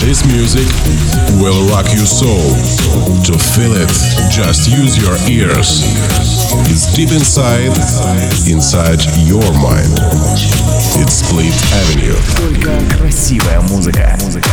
This music will rock your soul. To feel it, just use your ears. It's deep inside, inside your mind. It's Split Avenue. Только красивая музыка. музыка.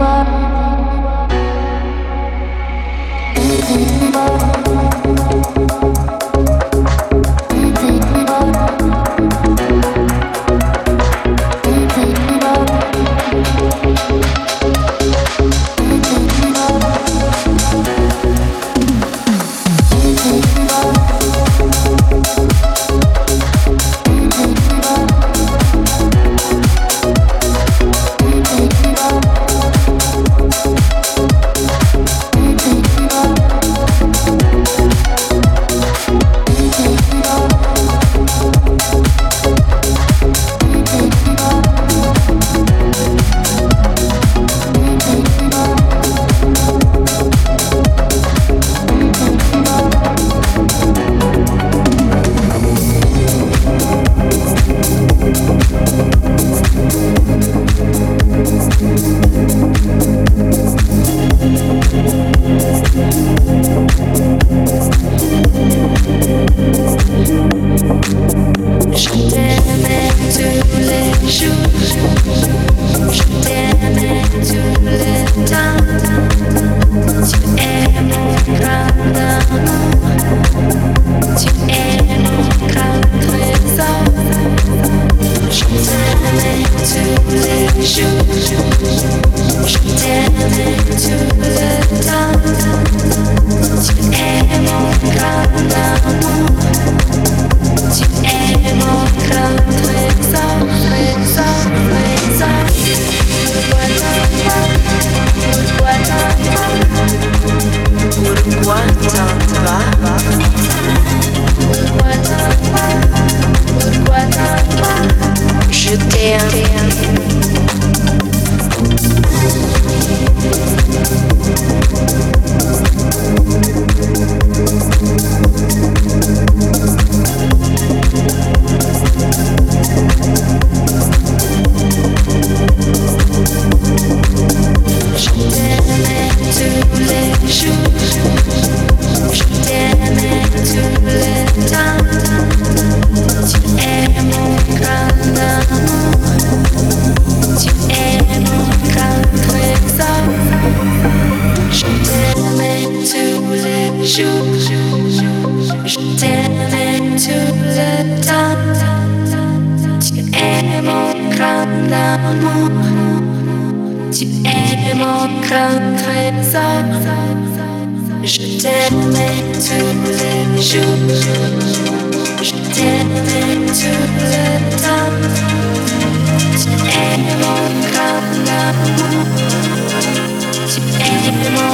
but Je t'aimais tous. Je t'aimais tout. Tu es mon grand amour. Tu es mon.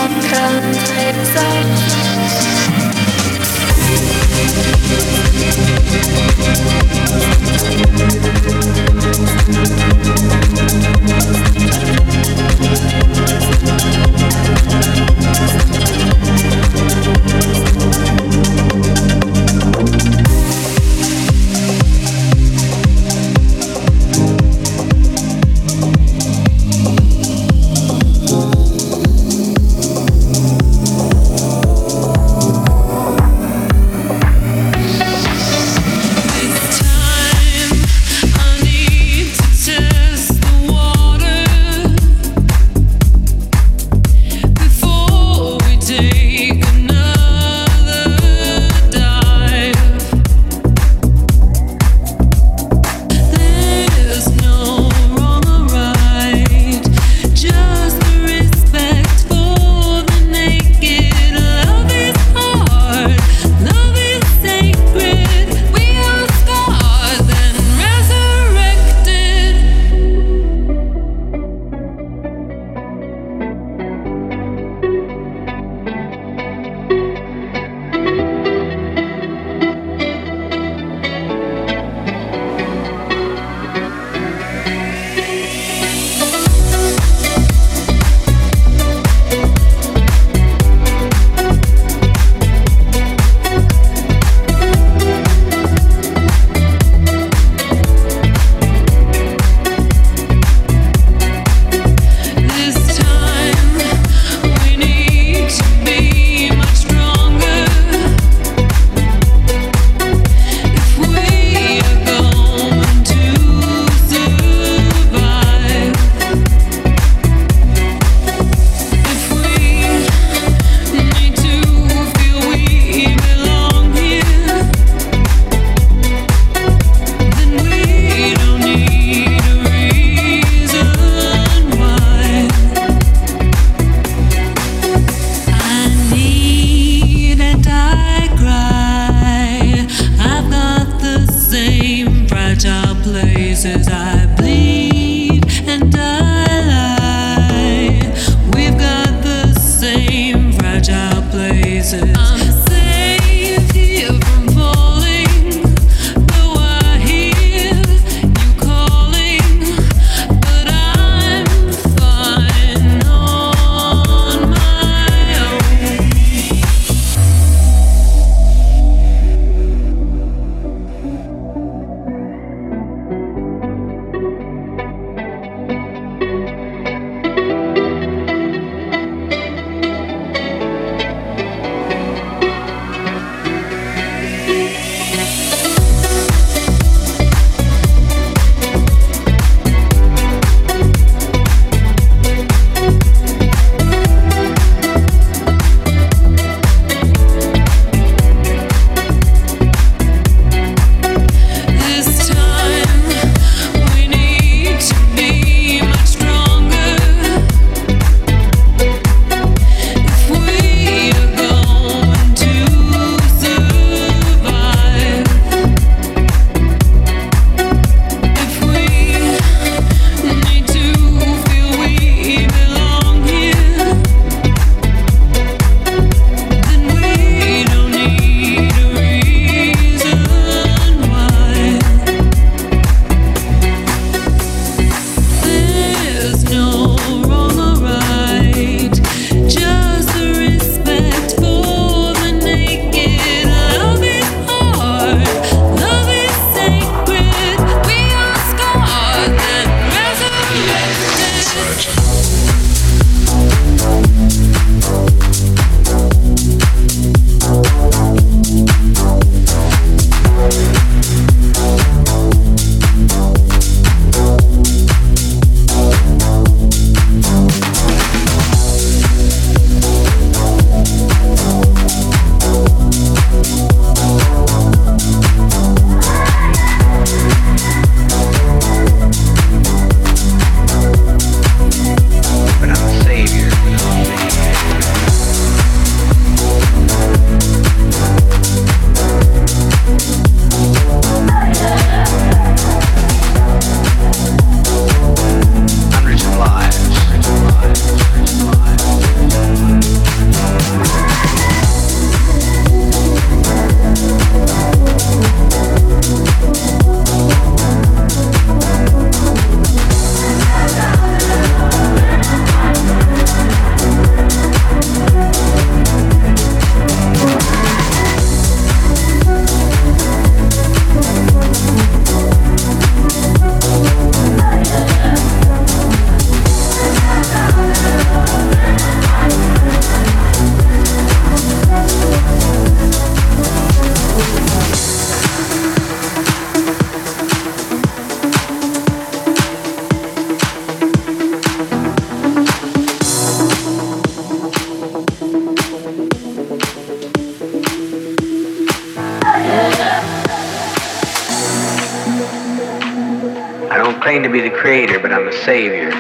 Savior.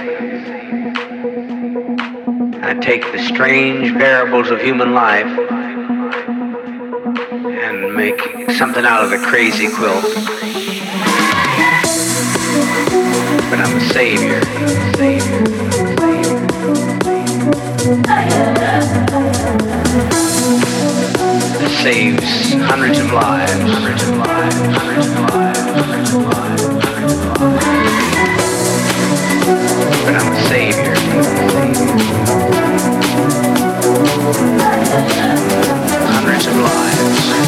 I take the strange variables of human life and make something out of the crazy quilt. But I'm a savior. That saves hundreds of lives, hundreds of lives, hundreds of lives, Hundreds of lives.